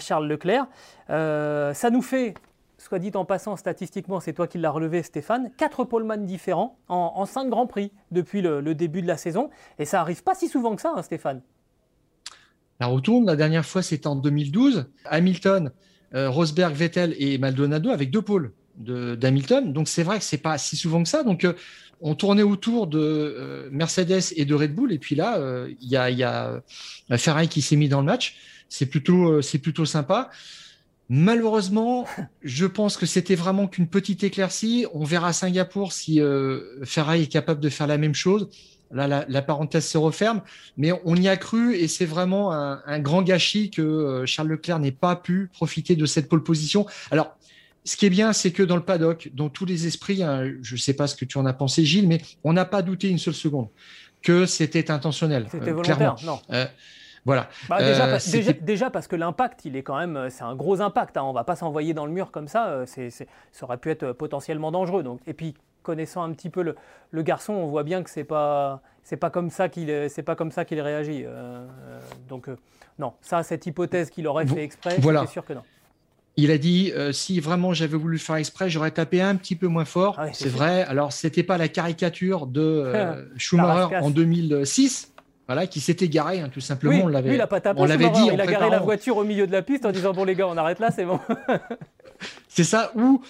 Charles Leclerc. Euh, ça nous fait, soit dit en passant statistiquement, c'est toi qui l'as relevé Stéphane, quatre poleman différents en, cinq grands prix depuis le, début de la saison. Et ça arrive pas si souvent que ça, hein, Stéphane. La retourne, la dernière fois c'était en 2012. Hamilton euh, Rosberg, Vettel et Maldonado avec deux pôles d'Hamilton. Donc c'est vrai que c'est pas si souvent que ça. Donc euh, on tournait autour de euh, Mercedes et de Red Bull. Et puis là, il y a, y a Ferrari qui s'est mis dans le match. C'est plutôt, c'est plutôt sympa. Malheureusement, je pense que c'était vraiment qu'une petite éclaircie. On verra à Singapour si Ferrari est capable de faire la même chose. Là, la, parenthèse se referme, mais on y a cru et c'est vraiment un, grand gâchis que euh, Charles Leclerc n'ait pas pu profiter de cette pole position. Alors, ce qui est bien, c'est que dans le paddock, dans tous les esprits, hein, je ne sais pas ce que tu en as pensé, Gilles, mais on n'a pas douté une seule seconde que c'était intentionnel. C'était euh, volontaire, non. Euh, voilà. Bah, déjà, parce que l'impact, il est quand même, c'est un gros impact. Hein. On va pas s'envoyer dans le mur comme ça. C'est, ça aurait pu être potentiellement dangereux. Donc, et puis connaissant un petit peu le, garçon, on voit bien que c'est pas c'est pas comme ça qu'il c'est pas comme ça qu'il réagit. Euh, euh, donc euh, non, ça cette hypothèse qu'il aurait fait exprès, voilà. sûr que non. Il a dit si vraiment j'avais voulu faire exprès, j'aurais tapé un petit peu moins fort. Ah c'est vrai. Alors c'était pas la caricature de Schumacher en 2006. Voilà, qui s'était garé, hein, tout simplement. on l'avait, il a pas tapé. On l'avait dit. Il a garé la voiture au milieu de la piste en disant bon les gars, on arrête là, c'est bon. c'est ça. Ou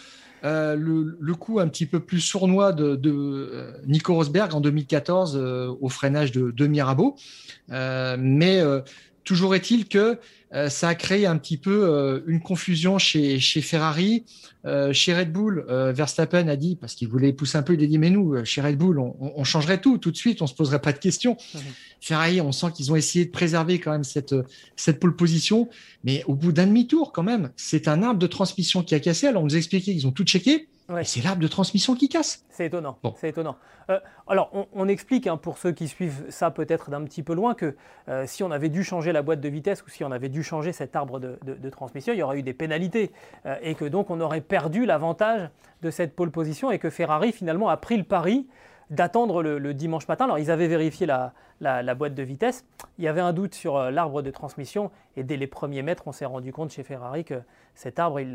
euh, le, coup un petit peu plus sournois de, euh, Nico Rosberg en 2014 euh, au freinage de, de Mirabeau. mais toujours est-il que ça a créé un petit peu une confusion chez, chez Ferrari. chez Red Bull, Verstappen a dit, parce qu'il voulait pousser un peu, il a dit, mais nous, chez Red Bull, on, changerait tout tout de suite, on se poserait pas de questions. Mmh. Ferrari, on sent qu'ils ont essayé de préserver quand même cette, cette pole position. Mais au bout d'un demi-tour, quand même, c'est un arbre de transmission qui a cassé. Alors, on nous expliquait qu'ils ont tout checké. C'est l'arbre de transmission qui casse. C'est étonnant. C'est étonnant. Euh, alors, on, explique hein, pour ceux qui suivent ça peut-être d'un petit peu loin que euh, si on avait dû changer la boîte de vitesse ou si on avait dû changer cet arbre de, transmission, il y aurait eu des pénalités euh, et que donc on aurait perdu l'avantage de cette pole position et que Ferrari finalement a pris le pari d'attendre le, dimanche matin. Alors ils avaient vérifié la, boîte de vitesse, il y avait un doute sur euh, l'arbre de transmission et dès les premiers mètres on s'est rendu compte chez Ferrari que cet arbre il,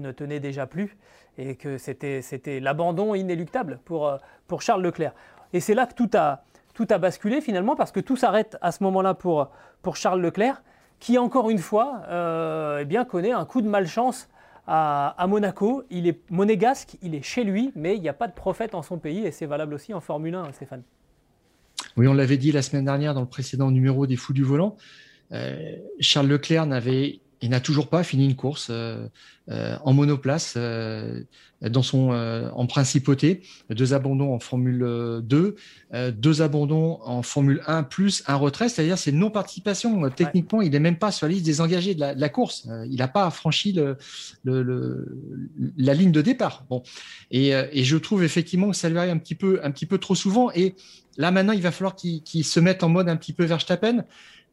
ne tenait déjà plus et que c'était l'abandon inéluctable pour, euh, pour Charles Leclerc. Et c'est là que tout a, basculé finalement parce que tout s'arrête à ce moment-là pour, Charles Leclerc qui encore une fois euh, eh bien, connaît un coup de malchance à, Monaco. Il est monégasque, il est chez lui, mais il n'y a pas de prophète en son pays et c'est valable aussi en Formule 1, Stéphane. Oui, on l'avait dit la semaine dernière dans le précédent numéro des Fous du Volant. Euh, Charles Leclerc n'avait il n'a toujours pas fini une course euh, euh, en monoplace euh, dans son en principauté, deux abandons en Formule 2, deux abandons en Formule 1 plus un retrait, c'est-à-dire c'est non participation. Techniquement, il n'est même pas sur la liste des engagés de la, course. il n'a pas franchi le, la ligne de départ. Bon, et, je trouve effectivement que ça lui arrive un petit peu un petit peu trop souvent. Et là maintenant, il va falloir qu'il se mette en mode un petit peu Verstappen.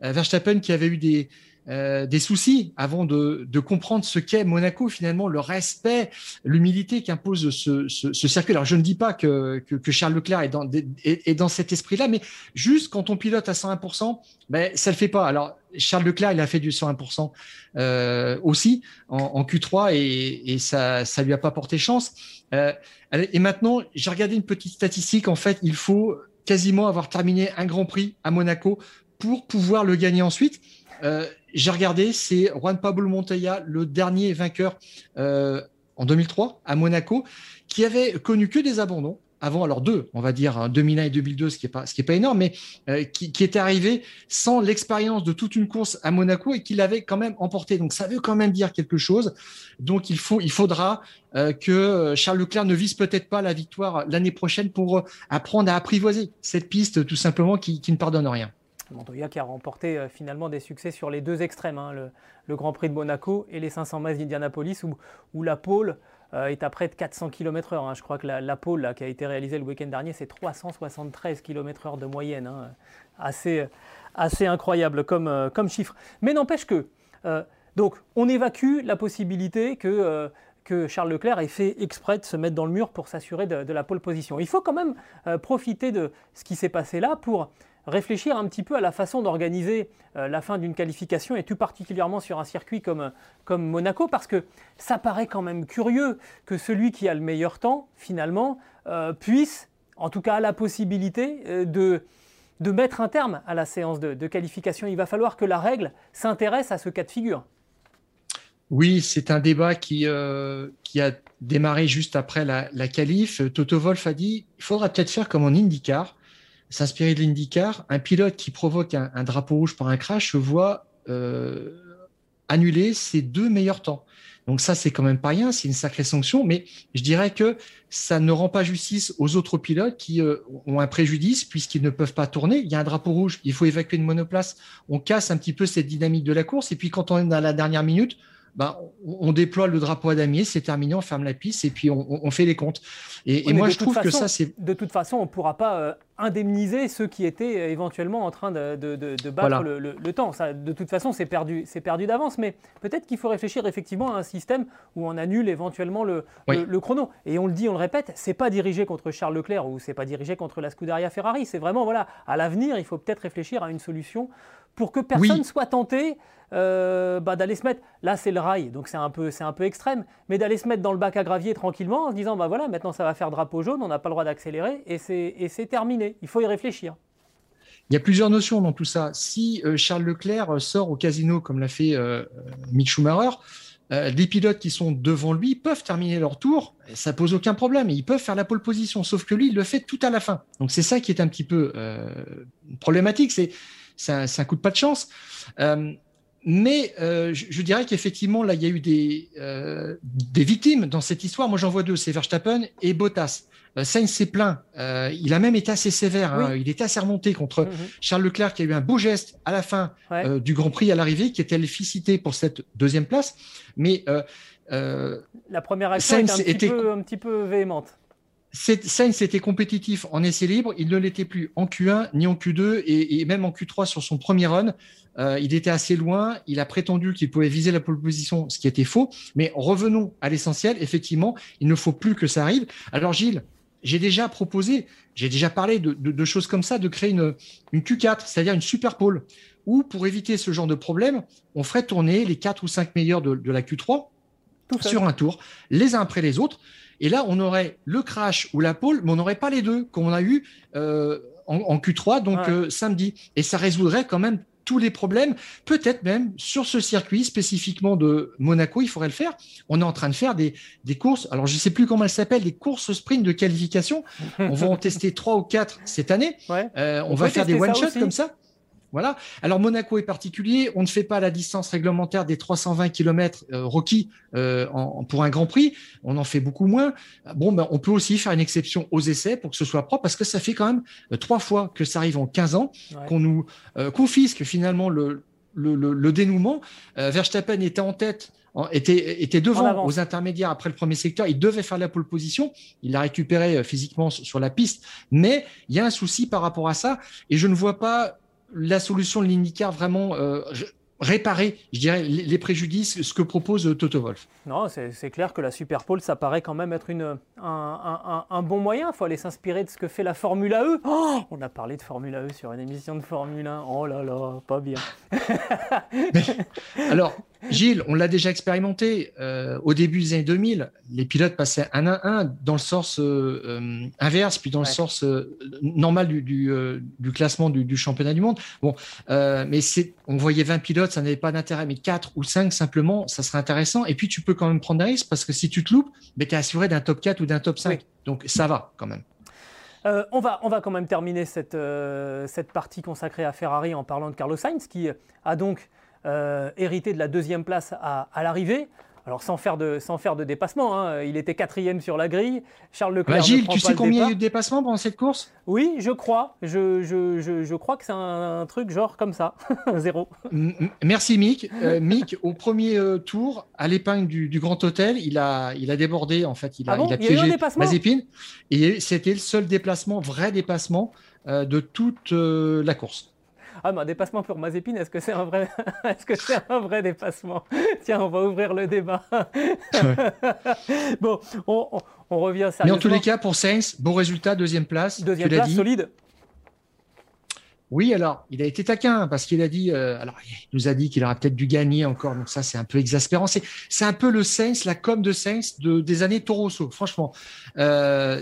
Verstappen qui avait eu des euh, des soucis avant de, comprendre ce qu'est Monaco, finalement, le respect, l'humilité qu'impose ce, circuit. Alors, je ne dis pas que, Charles Leclerc est dans, est, dans cet esprit-là, mais juste quand on pilote à 101%, ben, ça le fait pas. Alors, Charles Leclerc, il a fait du 101% euh, aussi en, Q3 et, ça ça lui a pas porté chance. Euh, et maintenant, j'ai regardé une petite statistique. En fait, il faut quasiment avoir terminé un Grand Prix à Monaco pour pouvoir le gagner ensuite. Euh, j'ai regardé, c'est Juan Pablo Montoya, le dernier vainqueur euh, en 2003 à Monaco, qui avait connu que des abandons avant, alors deux, on va dire 2001 hein, et 2002, ce qui est pas, est pas énorme, mais euh, qui, était arrivé sans l'expérience de toute une course à Monaco et qui l'avait quand même emporté. Donc ça veut quand même dire quelque chose. Donc il faut, il faudra euh, que Charles Leclerc ne vise peut-être pas la victoire l'année prochaine pour apprendre à apprivoiser cette piste tout simplement qui ne pardonne rien. Montoya qui a remporté euh, finalement des succès sur les deux extrêmes, hein, le, Grand Prix de Monaco et les 500 miles d'Indianapolis, où, la pole euh, est à près de 400 km/h. Hein. Je crois que la, pole qui a été réalisée le week-end dernier, c'est 373 km/h de moyenne. Hein. Assez, incroyable comme, euh, comme chiffre. Mais n'empêche que, donc, on évacue la possibilité que que Charles Leclerc ait fait exprès de se mettre dans le mur pour s'assurer de, la pole position. Il faut quand même profiter de ce qui s'est passé là pour réfléchir un petit peu à la façon d'organiser euh, la fin d'une qualification, et tout particulièrement sur un circuit comme, comme Monaco, parce que ça paraît quand même curieux que celui qui a le meilleur temps, finalement, euh, puisse, en tout cas, la possibilité euh, de, de mettre un terme à la séance de, qualification. Il va falloir que la règle s'intéresse à ce cas de figure. Oui, c'est un débat qui, qui a démarré juste après la, la qualif. Toto Wolf a dit il faudra peut-être faire comme en IndyCar, s'inspirer de l'IndyCar, un pilote qui provoque un, drapeau rouge par un crash se voit euh, annuler ses deux meilleurs temps. Donc ça, c'est quand même pas rien, c'est une sacrée sanction, mais je dirais que ça ne rend pas justice aux autres pilotes qui euh, ont un préjudice puisqu'ils ne peuvent pas tourner. Il y a un drapeau rouge, il faut évacuer une monoplace, on casse un petit peu cette dynamique de la course, et puis quand on est dans la dernière minute, bah, on déploie le drapeau à damier, c'est terminé, on ferme la piste et puis on, fait les comptes. Et, moi, je trouve que ça, c'est. De toute façon, on ne pourra pas euh, indemniser ceux qui étaient euh, éventuellement en train de, de, battre le, temps. Ça, de toute façon, c'est perdu, c'est perdu d'avance. Mais peut-être qu'il faut réfléchir effectivement à un système où on annule éventuellement le, le, chrono. Et on le dit, on le répète, c'est pas dirigé contre Charles Leclerc ou c'est pas dirigé contre la Scuderia Ferrari. C'est vraiment, voilà, à l'avenir, il faut peut-être réfléchir à une solution pour que personne soit tenté euh, bah, d'aller se mettre, là c'est le rail, donc c'est un, peu, un peu extrême, mais d'aller se mettre dans le bac à gravier tranquillement en se disant, bah voilà, maintenant ça va faire drapeau jaune, on n'a pas le droit d'accélérer, et c'est terminé. Il faut y réfléchir. Il y a plusieurs notions dans tout ça. Si euh, Charles Leclerc sort au casino comme l'a fait euh, Mick Schumacher, les pilotes qui sont devant lui peuvent terminer leur tour, ça pose aucun problème, et ils peuvent faire la pole position, sauf que lui, il le fait tout à la fin. Donc c'est ça qui est un petit peu problématique, c'est c'est un, coup de pas de chance. Euh, mais euh, je, dirais qu'effectivement, là, il y a eu des, euh, des victimes dans cette histoire. Moi, j'en vois deux, c'est Verstappen et Bottas. Sainz s'est plaint. il a même été assez sévère. Hein. Il était assez remonté contre mm-hmm. Charles Leclerc, qui a eu un beau geste à la fin du Grand Prix à l'arrivée, qui était félicité pour cette deuxième place. Mais la première action était un petit peu véhémente. Sainz était compétitif en essai libre, il ne l'était plus en Q1 ni en Q2 et, même en Q3 sur son premier run. Euh, il était assez loin, il a prétendu qu'il pouvait viser la pole position, ce qui était faux. Mais revenons à l'essentiel, effectivement, il ne faut plus que ça arrive. Alors Gilles, j'ai déjà proposé, j'ai déjà parlé de, choses comme ça, de créer une, Q4, c'est-à-dire une super pole, où pour éviter ce genre de problème, on ferait tourner les 4 ou 5 meilleurs de, la Q3 sur un tour, les uns après les autres. Et là, on aurait le crash ou la pole, mais on n'aurait pas les deux, comme on a eu euh, en, Q3, donc euh, samedi. Et ça résoudrait quand même tous les problèmes. Peut-être même sur ce circuit spécifiquement de Monaco, il faudrait le faire. On est en train de faire des, des courses. Alors, je ne sais plus comment elles s'appellent, des courses sprint de qualification. on va en tester trois ou quatre cette année. Euh, on, va faire des one-shots comme ça. Voilà. Alors Monaco est particulier. On ne fait pas la distance réglementaire des 320 km euh, requis euh, pour un Grand Prix. On en fait beaucoup moins. Bon, ben, on peut aussi faire une exception aux essais pour que ce soit propre, parce que ça fait quand même euh, trois fois que ça arrive en 15 ans qu'on nous confisque finalement le, le, dénouement. Verstappen était en tête était, était devant aux intermédiaires après le premier secteur. Il devait faire la pole position. Il l'a récupéré physiquement sur la piste. Mais il y a un souci par rapport à ça. Et je ne vois pas la solution de l'IndyCar vraiment euh, réparer, je dirais, les préjudices, ce que propose Toto Wolf. Non, c'est clair que la Superpole, ça paraît quand même être une, un, bon moyen. Il faut aller s'inspirer de ce que fait la Formule E. Oh, on a parlé de Formule E sur une émission de Formule 1. Oh là là, pas bien. alors, Gilles, on l'a déjà expérimenté. Euh, au début des années 2000, les pilotes passaient un à un dans le sens euh, euh, inverse, puis dans le sens normal du, du, classement du, du, championnat du monde. Bon, mais on voyait 20 pilotes, ça n'avait pas d'intérêt, mais 4 ou 5 simplement, ça serait intéressant. Et puis, tu peux quand même prendre des risques parce que si tu te loupes, tu es assuré d'un top 4 ou d'un top 5. Donc, ça va quand même. on, va, on va quand même terminer cette, cette partie consacrée à Ferrari en parlant de Carlos Sainz, qui a donc euh, hérité de la deuxième place à, l'arrivée. Alors sans faire de, sans faire de dépassement, hein, il était quatrième sur la grille. Charles Leclerc. Bah, Gilles, tu sais combien il y a eu de dépassement pendant cette course? Oui, je crois. Je, je, je, je crois que c'est un, truc genre comme ça, zéro. Merci Mick. Euh, Mick, au premier euh, tour, à l'épingle du, du, Grand Hôtel, il a, il a débordé en fait, il a, ah il a piégé Mazépine. Et c'était le seul déplacement, vrai déplacement euh, de toute la course. Ah, mais un dépassement pour Mazépine, est-ce que c'est un vrai, est-ce que c'est un vrai dépassement? Tiens, on va ouvrir le débat. bon, on, on, revient sérieusement. Mais en tous les cas, pour Sainz, bon résultat, deuxième place. Deuxième place, solide. Oui, alors, il a été taquin parce qu'il a dit, euh, alors, il nous a dit qu'il aurait peut-être dû gagner encore, donc ça, c'est un peu exaspérant. C'est, c'est un peu le Sainz, la com de Sainz de, des années Torosso, franchement. Euh,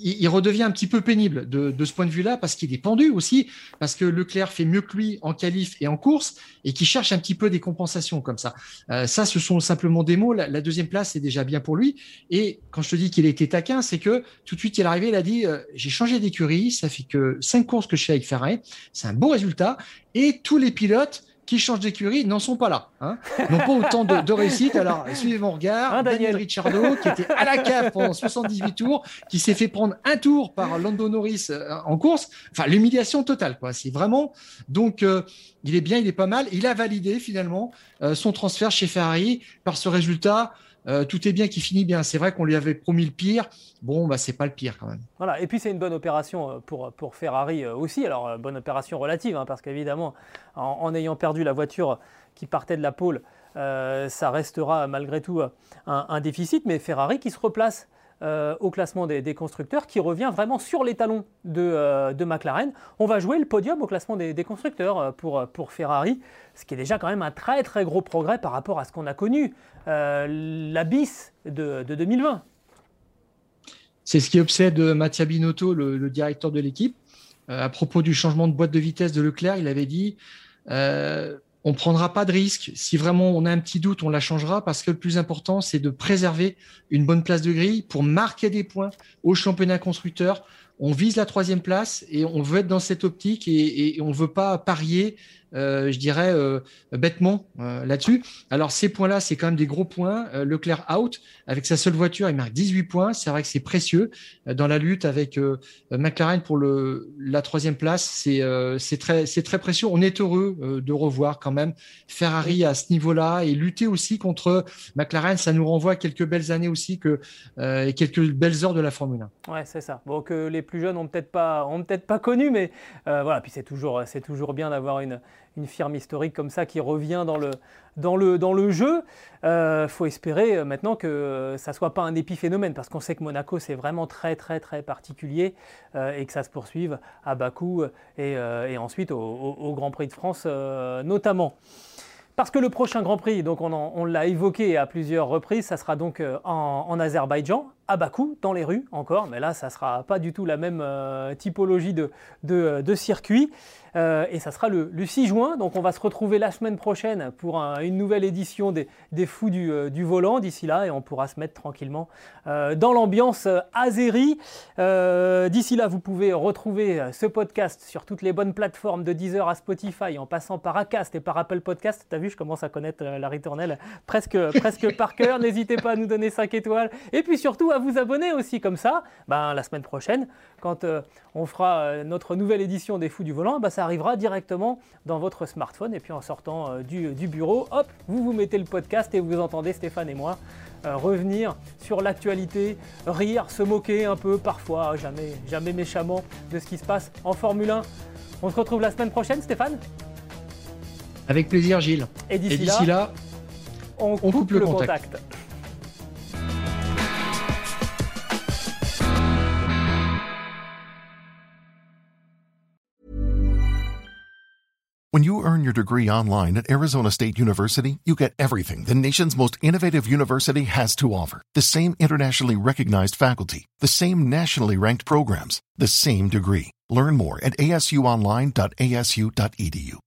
il, redevient un petit peu pénible de, ce point de vue-là parce qu'il est pendu aussi, parce que Leclerc fait mieux que lui en qualif et en course et qui cherche un petit peu des compensations comme ça. Euh, ça, ce sont simplement des mots. La, deuxième place, c'est déjà bien pour lui. Et quand je te dis qu'il a été taquin, c'est que tout de suite, il est arrivé, il a dit, euh, j'ai changé d'écurie, ça fait que cinq courses que je fais avec Ferrari, c'est un bon résultat. Et tous les pilotes, qui changent d'écurie n'en sont pas là. Hein n'ont pas autant de, de, réussite. Alors, suivez mon regard. Hein, Daniel, Ricciardo, qui était à la cave pendant 78 tours, qui s'est fait prendre un tour par Lando Norris euh, en course. Enfin, l'humiliation totale, quoi. C'est vraiment. Donc, euh, il est bien, il est pas mal. Il a validé finalement euh, son transfert chez Ferrari par ce résultat. Euh, tout est bien qui finit bien. C'est vrai qu'on lui avait promis le pire. Bon, bah, c'est pas le pire quand même. Voilà, et puis c'est une bonne opération euh, pour, pour Ferrari euh, aussi. Alors, bonne opération relative, hein, parce qu'évidemment, en, ayant perdu la voiture qui partait de la pôle, ça restera malgré tout un, déficit. Mais Ferrari qui se replace au classement des, constructeurs, qui revient vraiment sur les talons de, de, McLaren. On va jouer le podium au classement des, constructeurs pour, pour Ferrari, ce qui est déjà quand même un très très gros progrès par rapport à ce qu'on a connu euh, l'abysse de, 2020. C'est ce qui obsède Mattia Binotto, le, directeur de l'équipe. Euh, à propos du changement de boîte de vitesse de Leclerc, il avait dit euh, on prendra pas de risque. Si vraiment on a un petit doute, on la changera parce que le plus important, c'est de préserver une bonne place de grille pour marquer des points au championnat constructeur. On vise la troisième place et on veut être dans cette optique et, et on veut pas parier je dirais, euh, bêtement euh, là-dessus. Alors ces points-là, c'est quand même des gros points. Leclerc out, avec sa seule voiture, il marque 18 points. C'est vrai que c'est précieux dans la lutte avec McLaren pour le, la troisième place. C'est très, très précieux. On est heureux de revoir quand même Ferrari à ce niveau-là et lutter aussi contre McLaren. Ça nous renvoie à quelques belles années aussi que, et quelques belles heures de la Formule 1. Ouais, c'est ça. Bon, que les plus jeunes ont peut-être pas, ont peut-être pas connu, mais voilà. Puis c'est toujours, toujours bien d'avoir une une firme historique comme ça qui revient dans le, dans le, dans le jeu. Il euh, faut espérer euh, maintenant que ça ne soit pas un épiphénomène, parce qu'on sait que Monaco, c'est vraiment très, très, très particulier, euh, et que ça se poursuive à Bakou et, et ensuite au, Grand Prix de France notamment. Parce que le prochain Grand Prix, donc on, l'a évoqué à plusieurs reprises, ça sera donc en Azerbaïdjan, à Bakou, dans les rues encore, mais là, ça sera pas du tout la même typologie de, de, circuit. Euh, et ça sera le, 6 juin. Donc on va se retrouver la semaine prochaine pour une nouvelle édition des, Fous euh, du, volant d'ici là et on pourra se mettre tranquillement euh, dans l'ambiance azérie. d'ici là, vous pouvez retrouver ce podcast sur toutes les bonnes plateformes de Deezer à Spotify en passant par Acast et par Apple Podcast. T'as vu, je commence à connaître la ritournelle presque, presque par cœur. N'hésitez pas à nous donner 5 étoiles et puis surtout à vous abonner aussi comme ça. Ben, la semaine prochaine, quand on fera notre nouvelle édition des Fous du volant, ben, ça arrivera directement dans votre smartphone. Et puis en sortant euh, du, bureau, hop, vous vous mettez le podcast et vous entendez Stéphane et moi euh, revenir sur l'actualité, rire, se moquer un peu parfois, jamais, jamais méchamment de ce qui se passe en Formule 1. On se retrouve la semaine prochaine, Stéphane? Avec plaisir, Gilles. Et d'ici là, on, coupe, le, contact. When you earn your degree online at Arizona State University, you get everything the nation's most innovative university has to offer. The same internationally recognized faculty, the same nationally ranked programs, the same degree. Learn more at asuonline.asu.edu.